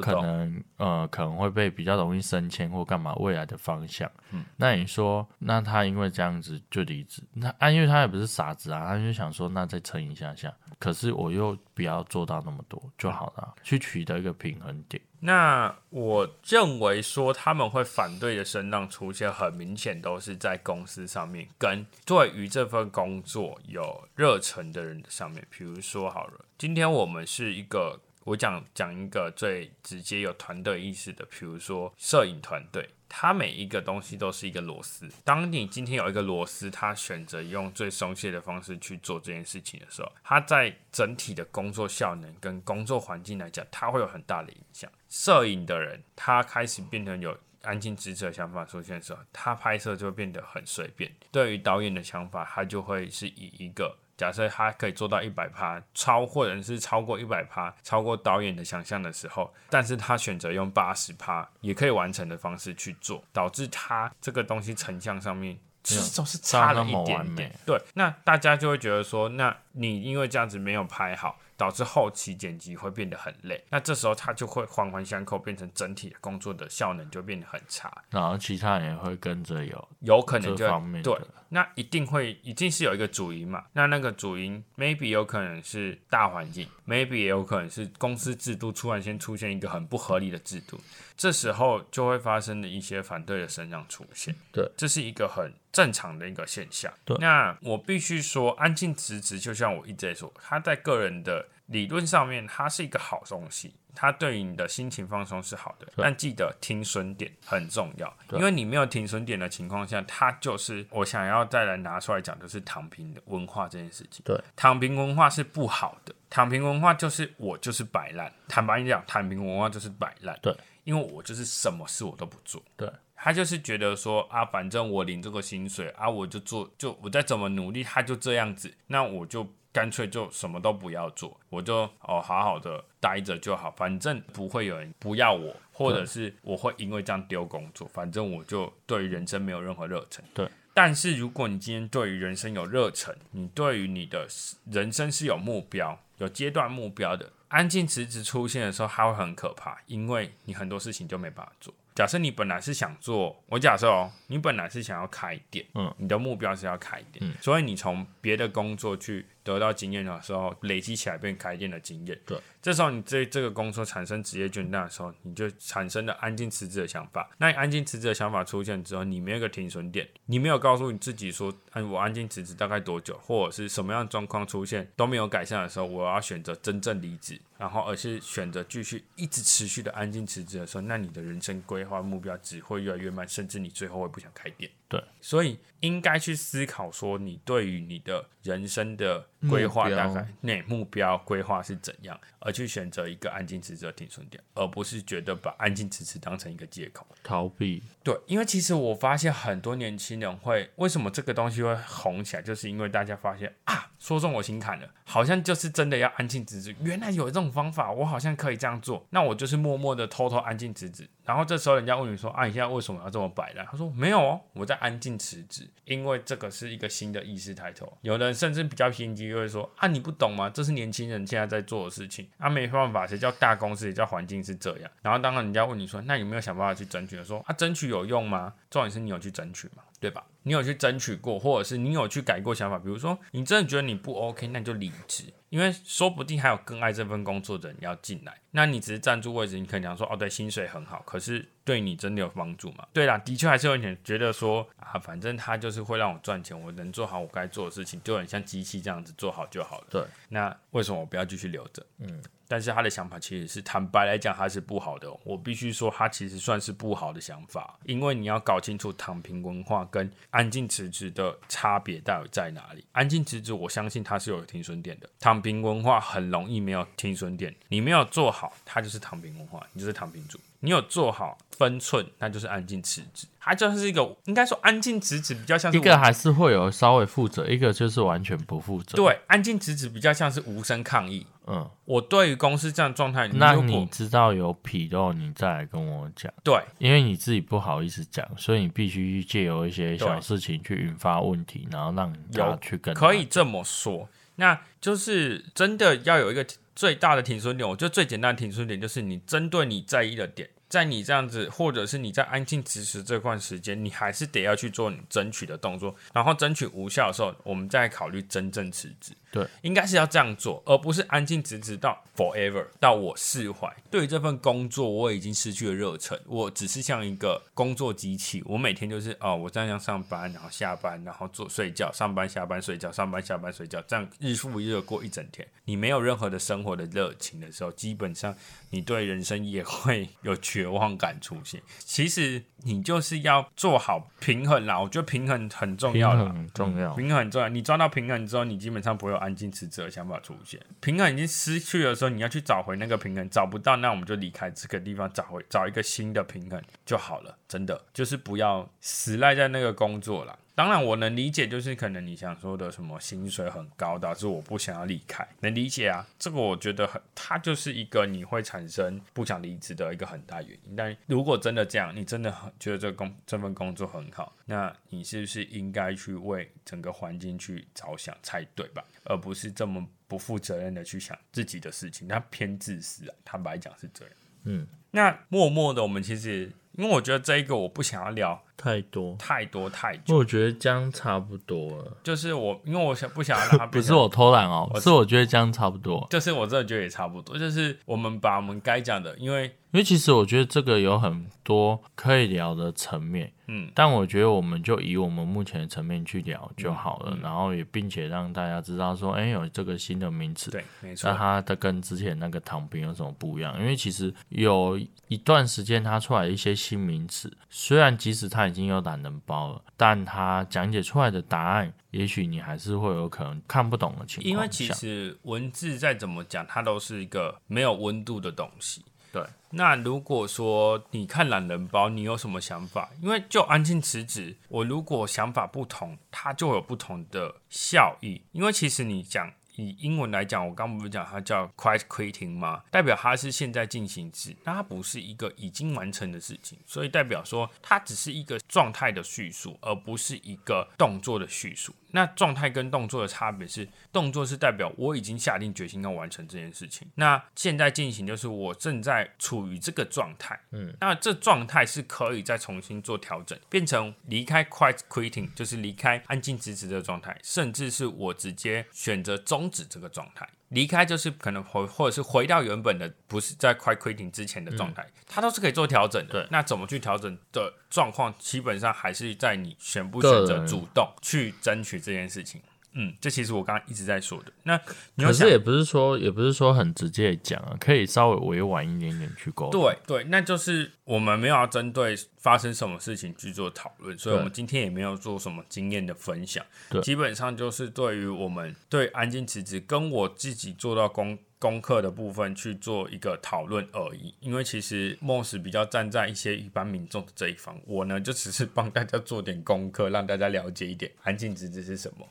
可能呃可能会被比较容易升迁或干嘛未来的方向，嗯，那你说那他因为这样子就离职，那啊因为他也不是傻子啊，他就想说那再撑一下下，可是我又不要做到那么多就好了，去取得一个平衡点。那我认为说他们会反对的声浪出现，很明显都是在公司上面跟对于这份工作有热忱的人上面，比如说好了，今天我们是一个。我讲讲一个最直接有团队意识的，比如说摄影团队，它每一个东西都是一个螺丝。当你今天有一个螺丝，它选择用最松懈的方式去做这件事情的时候，它在整体的工作效能跟工作环境来讲，它会有很大的影响。摄影的人，他开始变成有安静职责想法出现的时候，他拍摄就会变得很随便。对于导演的想法，他就会是以一个。假设他可以做到一百趴超，或者是超过一百趴，超过导演的想象的时候，但是他选择用八十趴也可以完成的方式去做，导致他这个东西成像上面其实都是差了一点点。对，那大家就会觉得说，那你因为这样子没有拍好。导致后期剪辑会变得很累，那这时候他就会环环相扣，变成整体的工作的效能就变得很差。然后其他人也会跟着有有可能就方面对，那一定会一定是有一个主因嘛？那那个主因 maybe 有可能是大环境，maybe 也有可能是公司制度突然先出现一个很不合理的制度，这时候就会发生的一些反对的声浪出现。对，这是一个很正常的一个现象。对，那我必须说，安静辞职，就像我一直在说，他在个人的。理论上面，它是一个好东西，它对于你的心情放松是好的。但记得停损点很重要，因为你没有停损点的情况下，它就是我想要再来拿出来讲，就是躺平的文化这件事情。对，躺平文化是不好的，躺平文化就是我就是摆烂。坦白讲，躺平文化就是摆烂。对，因为我就是什么事我都不做。对，他就是觉得说啊，反正我领这个薪水啊，我就做，就我再怎么努力，他就这样子，那我就。干脆就什么都不要做，我就哦好好的待着就好，反正不会有人不要我，或者是我会因为这样丢工作，反正我就对人生没有任何热忱。对，但是如果你今天对于人生有热忱，你对于你的人生是有目标、有阶段目标的，安静辞职出现的时候，它会很可怕，因为你很多事情就没办法做。假设你本来是想做，我假设哦，你本来是想要开店，嗯，你的目标是要开店，嗯，所以你从别的工作去得到经验的时候，累积起来变开店的经验，对，这时候你对这个工作产生职业倦怠的时候，你就产生了安静辞职的想法。那你安静辞职的想法出现之后，你没有个停损点，你没有告诉你自己说，哎，我安静辞职大概多久，或者是什么样的状况出现都没有改善的时候，我要选择真正离职，然后而是选择继续一直持续的安静辞职的时候，那你的人生规划目标只会越来越慢，甚至你最后会不想开店。对，所以应该去思考说，你对于你的人生的规划大概那目标规划是怎样，而去选择一个安静辞职的停损点，而不是觉得把安静辞职当成一个借口。逃避，对，因为其实我发现很多年轻人会为什么这个东西会红起来，就是因为大家发现啊，说中我心坎了，好像就是真的要安静辞职。原来有这种方法，我好像可以这样做，那我就是默默的偷偷安静辞职。然后这时候人家问你说啊，你现在为什么要这么摆烂？他说没有哦，我在安静辞职，因为这个是一个新的意识抬头。有人甚至比较偏激，就会说啊，你不懂吗？这是年轻人现在在做的事情啊，没办法，谁叫大公司，也叫环境是这样。然后当然人家问你说，那有没有想办法去争取？说啊，争取有用吗？重点是你有去争取嘛？对吧？你有去争取过，或者是你有去改过想法？比如说你真的觉得你不 OK，那你就离职，因为说不定还有更爱这份工作的人要进来。那你只是站住位置，你可能讲说哦，对，薪水很好，可是对你真的有帮助吗？对啦，的确还是有点觉得说啊，反正他就是会让我赚钱，我能做好我该做的事情，就很像机器这样子做好就好了。对，那为什么我不要继续留着？嗯，但是他的想法其实是坦白来讲，他是不好的哦、我必须说，他其实算是不好的想法，因为你要搞清楚躺平文化跟安静辞职的差别到底在哪里。安静辞职，我相信它是有停损点的；躺平文化很容易没有停损点，你没有做好，它就是躺平文化，你就是躺平族。你有做好分寸，那就是安静辞职。它就是一个，应该说安静辞职比较像是一个还是会有稍微负责，一个就是完全不负责。，对安静辞职比较像是无声抗议。嗯，我对于公司这样状态，那你知道有纰漏，你再来跟我讲，对因为你自己不好意思讲，所以你必须借由一些小事情去引发问题，然后让他有去跟可以这么说，那就是真的要有一个最大的停损点。我觉得最简单的停损点就是你针对你在意的点，在你这样子，或者是你在安静辞职这段时间，你还是得要去做你争取的动作，然后争取无效的时候，我们再考虑真正辞职。对，应该是要这样做，而不是安静辞职到 forever，到我释怀。对于这份工作，我已经失去了热忱，我只是像一个工作机器，我每天就是哦，我这样上班，然后下班，然后做睡觉，上班下班睡觉，上班下班睡觉，这样日复一日地过一整天。你没有任何的生活的热情的时候，基本上你对人生也会有绝望感出现。其实你就是要做好平衡啦，我觉得平衡很重要啦。很重要。平衡很重要，你抓到平衡之后，你基本上不会有安静辞职的想法出现。平衡已经失去的时候，你要去找回那个平衡，找不到，那我们就离开这个地方，找回找一个新的平衡就好了。真的就是不要死赖在那个工作啦。当然，我能理解，就是可能你想说的什么薪水很高，导致我不想要离开，能理解啊。这个我觉得很，它就是一个你会产生不想离职的一个很大原因。但如果真的这样，你真的很觉得这个工这份工作很好，那你是不是应该去为整个环境去着想才对吧？而不是这么不负责任的去想自己的事情，那偏自私啊。坦白讲是这样。嗯，那默默的，我们其实因为我觉得这一个我不想要聊太多，太多太久，我觉得这样差不多了。就是我因为我想不想要让它 (laughs) 不是我偷懒哦，我是我觉得这样差不多。就是我真的觉得也差不多，就是我们把我们该讲的，因为因为其实我觉得这个有很多可以聊的层面，嗯，但我觉得我们就以我们目前的层面去聊就好嗯了，然后也并且让大家知道说，哎，有这个新的名词，对，没错那，它的跟之前那个躺平有什么不一样？因为其实有一段时间它出来一些新名词，虽然即使它已经有懒人包了，但它讲解出来的答案，也许你还是会有可能看不懂的情况。因为其实文字再怎么讲，它都是一个没有温度的东西。对，那如果说你看懒人包，你有什么想法？因为就安静辞职，我如果想法不同，它就有不同的效益。因为其实你讲以英文来讲，我刚不是讲它叫 quiet quitting 吗？代表它是现在进行时，那它不是一个已经完成的事情，所以代表说它只是一个状态的叙述，而不是一个动作的叙述。那状态跟动作的差别是，动作是代表我已经下定决心要完成这件事情，那现在进行就是我正在处于这个状态，嗯，那这状态是可以再重新做调整，变成离开 quiet quitting，就是离开安静直直的状态，甚至是我直接选择终止这个状态。离开就是可能回，或者是回到原本的，不是在快 quitting 之前的状态，它都是可以做调整的。对，那怎么去调整的状况，基本上还是在你选不选择主动去争取这件事情。嗯，这其实我刚刚一直在说的。那可是也不是说，也不是说很直接讲啊，可以稍微委婉一点点去沟通。对对，那就是我们没有要针对发生什么事情去做讨论，所以我们今天也没有做什么经验的分享。对，基本上就是对于我们对安静辞职跟我自己做到功功课的部分去做一个讨论而已。因为其实莫斯比较站在一些一般民众的这一方，我呢就只是 (laughs) 帮大家做点功课，让大家了解一点安静辞职是什么。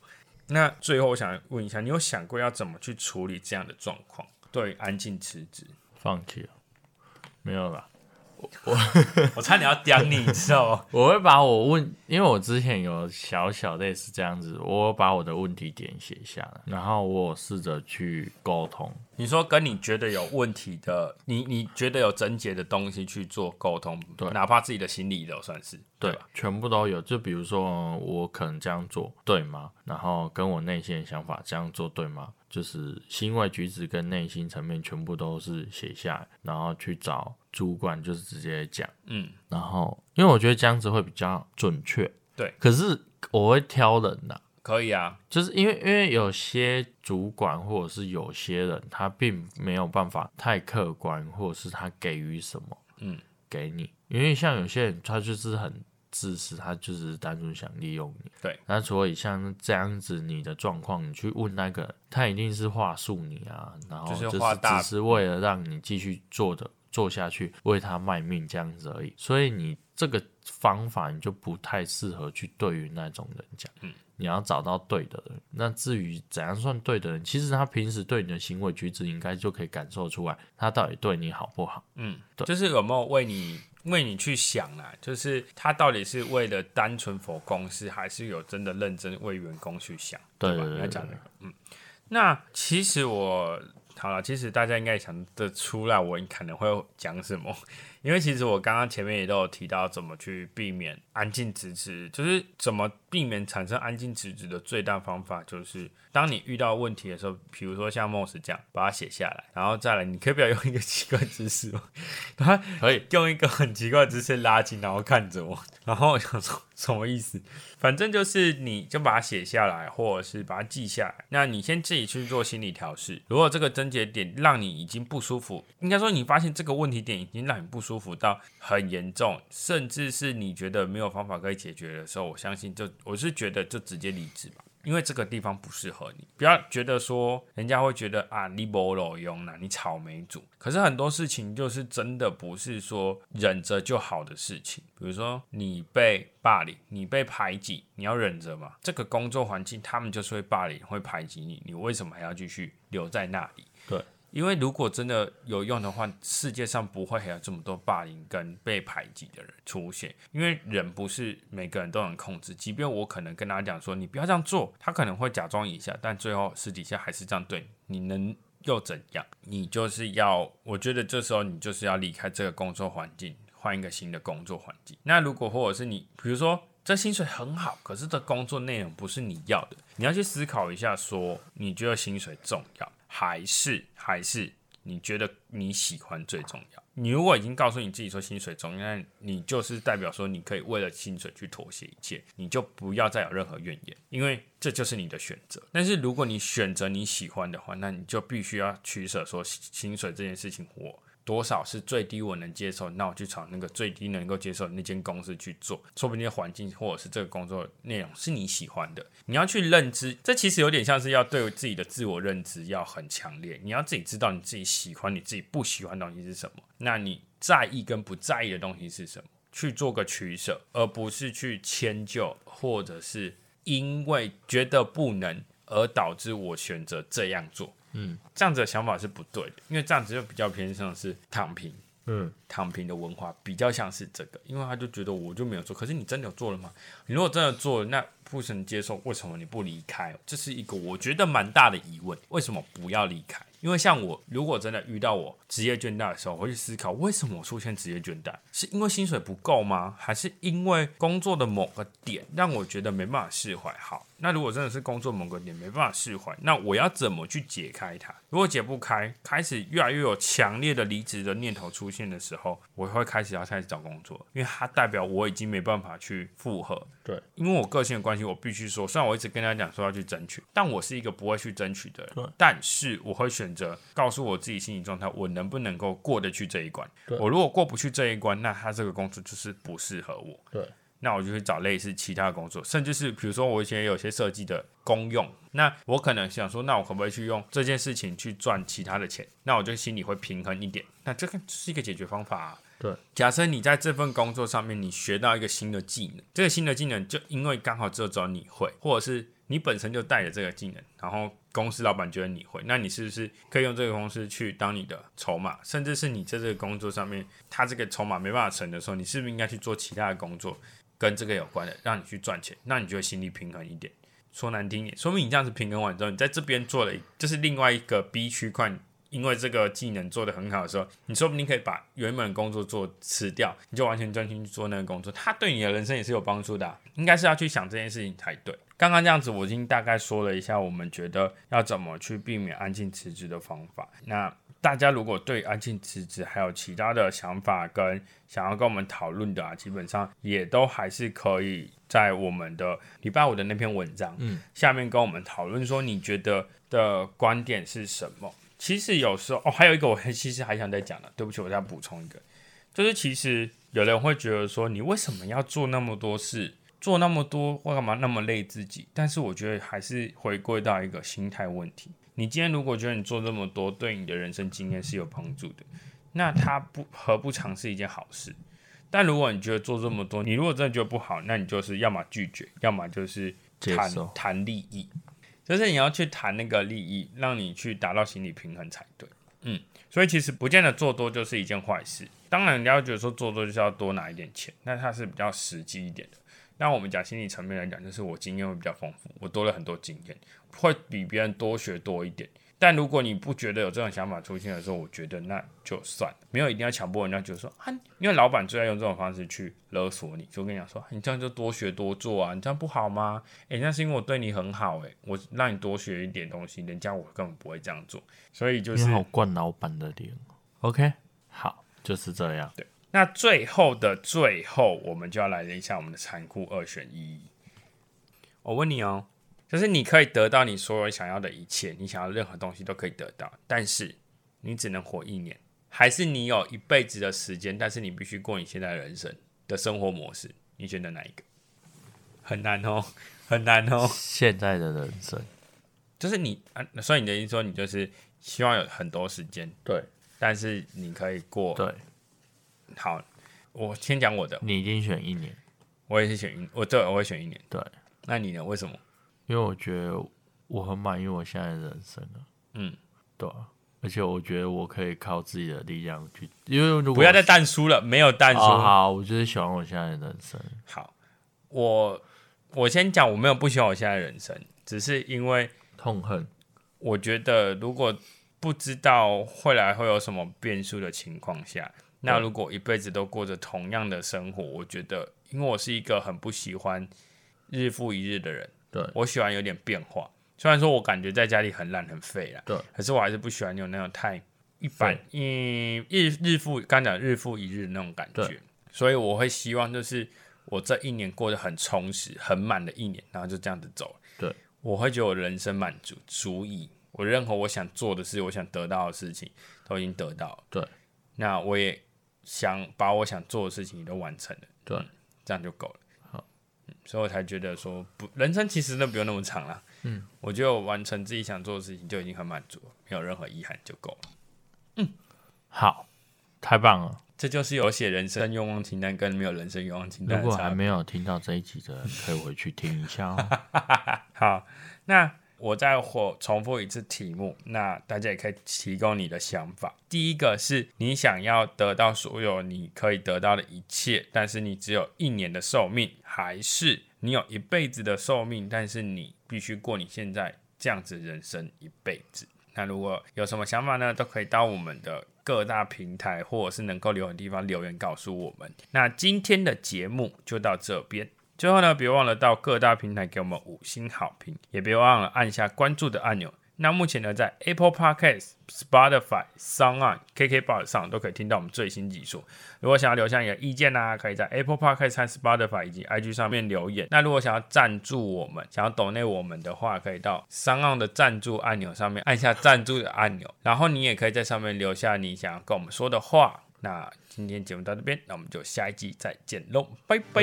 那最后我想问一下，你有想过要怎么去处理这样的状况？对，安静辞职，放弃了，没有了。我 (laughs) 我差点要刁你，你知道吗？(laughs) 我会把我问，因为我之前有小小类似这样子，我把我的问题点写下来，然后我试着去沟通。你说跟你觉得有问题的，你你觉得有症结的东西去做沟通，对，哪怕自己的心理都算是对，全部都有。就比如说，我可能这样做对吗？然后跟我内心的想法这样做对吗？就是行为举止跟内心层面全部都是写下来，然后去找主管，就是直接讲，嗯，然后因为我觉得这样子会比较准确，对。可是我会挑人呐，可以啊，就是因为因为有些主管或者是有些人，他并没有办法太客观，或者是他给予什么，嗯，给你，因为像有些人他就是很。自私，他就是单纯想利用你。对，那所以像这样子，你的状况，你去问那个，他一定是话术你啊，然后就是只是为了让你继续做的做下去，为他卖命这样子而已。所以你这个方法，你就不太适合去对于那种人讲。嗯，你要找到对的人。那至于怎样算对的人，其实他平时对你的行为举止，应该就可以感受出来，他到底对你好不好。嗯，对，就是有没有为你。为你去想啊，就是他到底是为了单纯否公司，还是有真的认真为员工去想，对吧？你要讲这个，嗯，那其实我好了，其实大家应该想得出来，我可能会讲什么。因为其实我刚刚前面也都有提到怎么去避免安静辞职，就是怎么避免产生安静辞职的最大方法，就是当你遇到问题的时候，比如说像 Moss 这样，把它写下来，然后再来，你可以不要用一个 (laughs) 奇怪姿势吗？他可以用一个很奇怪的姿势拉近，然后看着我，然后我想说 (laughs) 什么意思？反正就是你就把它写下来，或者是把它记下来。那你先自己去做心理调试。如果这个症结点让你已经不舒服，应该说你发现这个问题点已经让你不舒。服到很严重，甚至是你觉得没有方法可以解决的时候，我相信就我是觉得就直接离职吧，因为这个地方不适合你。不要觉得说人家会觉得啊你不老用啦，你草莓族。可是很多事情就是真的不是说忍着就好的事情。比如说你被霸凌，你被排挤，你要忍着吗？这个工作环境他们就是会霸凌，会排挤你，你为什么还要继续留在那里？因为如果真的有用的话，世界上不会还有这么多霸凌跟被排挤的人出现。因为人不是每个人都能控制，即便我可能跟他讲说你不要这样做，他可能会假装一下，但最后私底下还是这样对你，能又怎样？你就是要，我觉得这时候你就是要离开这个工作环境，换一个新的工作环境。那如果或者是你，比如说这薪水很好，可是这工作内容不是你要的，你要去思考一下，说你觉得薪水重要？还是还是你觉得你喜欢最重要？你如果已经告诉你自己说薪水重要，那你就是代表说你可以为了薪水去妥协一切，你就不要再有任何怨言，因为这就是你的选择。但是如果你选择你喜欢的话，那你就必须要取舍，说薪水这件事情我。多少是最低我能接受？那我去朝那个最低能够接受那间公司去做，说不定环境或者是这个工作内容是你喜欢的。你要去认知，这其实有点像是要对自己的自我认知要很强烈。你要自己知道你自己喜欢、你自己不喜欢的东西是什么，那你在意跟不在意的东西是什么，去做个取舍，而不是去迁就，或者是因为觉得不能。而导致我选择这样做。嗯，这样子的想法是不对的，因为这样子就比较偏向是躺平。嗯，躺平的文化比较像是这个，因为他就觉得我就没有做，可是你真的有做了吗？你如果真的做了，那不能接受，为什么你不离开？这是一个我觉得蛮大的疑问，为什么不要离开？因为像我，如果真的遇到我职业倦怠的时候，我会去思考，为什么我出现职业倦怠？是因为薪水不够吗？还是因为工作的某个点让我觉得没办法释怀？好。那如果真的是工作某个点没办法释怀，那我要怎么去解开它？如果解不开，开始越来越有强烈的离职的念头出现的时候，我会开始要开始找工作，因为它代表我已经没办法去复合。对，因为我个性的关系，我必须说，虽然我一直跟他讲说要去争取，但我是一个不会去争取的人。对，但是我会选择告诉我自己心理状态，我能不能够过得去这一关。我如果过不去这一关，那他这个工作就是不适合我。对。那我就去找类似其他的工作，甚至是比如说我以前有些设计的公用，那我可能想说，那我可不可以去用这件事情去赚其他的钱？那我就心里会平衡一点。那这个是一个解决方法。对，假设你在这份工作上面你学到一个新的技能，这个新的技能就因为刚好只有你会，或者是你本身就带着这个技能，然后公司老板觉得你会，那你是不是可以用这个公司去当你的筹码？甚至是你在这个工作上面，他这个筹码没办法成的时候，你是不是应该去做其他的工作？跟这个有关的，让你去赚钱，那你就会心理平衡一点。说难听点，说明你这样子平衡完之后，你在这边做了，就是另外一个 B 区块，因为这个技能做得很好的时候，你说不定可以把原本的工作做辞掉，你就完全专心去做那个工作，它对你的人生也是有帮助的。应该是要去想这件事情才对。刚刚这样子，我已经大概说了一下，我们觉得要怎么去避免安静辞职的方法。那大家如果对安静辞职还有其他的想法跟想要跟我们讨论的啊，基本上也都还是可以在我们的礼拜五的那篇文章，嗯，下面跟我们讨论说你觉得的观点是什么。其实有时候哦，还有一个我其实还想再讲的，对不起，我再补充一个，就是其实有人会觉得说你为什么要做那么多事，做那么多，或干嘛那么累自己？但是我觉得还是回归到一个心态问题。你今天如果觉得你做这么多对你的人生经验是有帮助的，那他不何不尝试一件好事？但如果你觉得做这么多，你如果真的觉得不好，那你就是要么拒绝，要么就是谈谈利益，就是你要去谈那个利益，让你去达到心理平衡才对。嗯，所以其实不见得做多就是一件坏事。当然你要觉得说做多就是要多拿一点钱，那它是比较实际一点的。那我们讲心理层面来讲，就是我经验会比较丰富，我多了很多经验。会比别人多学多一点，但如果你不觉得有这种想法出现的时候，我觉得那就算了，没有一定要强迫人家，就是说啊，因为老板最爱用这种方式去勒索你，就跟你讲说，你这样就多学多做啊，你这样不好吗？诶，那是因为我对你很好，诶，我让你多学一点东西，人家我根本不会这样做，所以就是好惯老板的脸。OK，好，就是这样。对，那最后的最后，我们就要来了一下我们的残酷二选一。我问你哦。就是你可以得到你所有想要的一切，你想要任何东西都可以得到，但是你只能活一年，还是你有一辈子的时间，但是你必须过你现在的人生的生活模式，你选择哪一个？很难哦，(laughs) 很难哦。现在的人生，就是你啊，所以你的意思说，你就是希望有很多时间，对，但是你可以过，对。好，我先讲我的，你已经选一年，我也是选一，我对，我会选一年，对。那你呢？为什么？因为我觉得我很满意我现在的人生了，嗯，对，而且我觉得我可以靠自己的力量去，因为如果不要再淡输了，没有淡输，好，我就是喜欢我现在的人生。好，我我先讲，我没有不喜欢我现在的人生，只是因为痛恨。我觉得如果不知道未来会有什么变数的情况下，那如果一辈子都过着同样的生活，我觉得，因为我是一个很不喜欢日复一日的人。对，我喜欢有点变化。虽然说我感觉在家里很懒很废啦，对，可是我还是不喜欢有那种太一般，嗯，日日复刚讲日复一日那种感觉。所以我会希望就是我这一年过得很充实、很满的一年，然后就这样子走。对，我会觉得我人生满足，足以我任何我想做的事、我想得到的事情都已经得到了。对，那我也想把我想做的事情都完成了。对，这样就够了。好所以我才觉得说不，人生其实都不用那么长了。嗯，我就完成自己想做的事情就已经很满足了，没有任何遗憾就够了。嗯，好，太棒了，这就是有写人生愿望清单跟没有人生愿望清单。如果还没有听到这一集的，可以回去听一下哦。(laughs) 好，那我再或重复一次题目，那大家也可以提供你的想法。第一个是你想要得到所有你可以得到的一切，但是你只有一年的寿命，还是你有一辈子的寿命，但是你必须过你现在这样子人生一辈子？那如果有什么想法呢，都可以到我们的各大平台或者是能够留言地方留言告诉我们。那今天的节目就到这边。最后呢，别忘了到各大平台给我们五星好评，也别忘了按下关注的按钮。那目前呢，在 Apple Podcast、Spotify、s o n g On、KKBox 上都可以听到我们最新技术。如果想要留下你的意见呢，可以在 Apple Podcast 和 Spotify 以及 IG 上面留言。那如果想要赞助我们，想要 donate 我们的话，可以到 s o n g On 的赞助按钮上面按下赞助的按钮，然后你也可以在上面留下你想要跟我们说的话。那今天节目到这边，那我们就下一集再见喽，拜拜。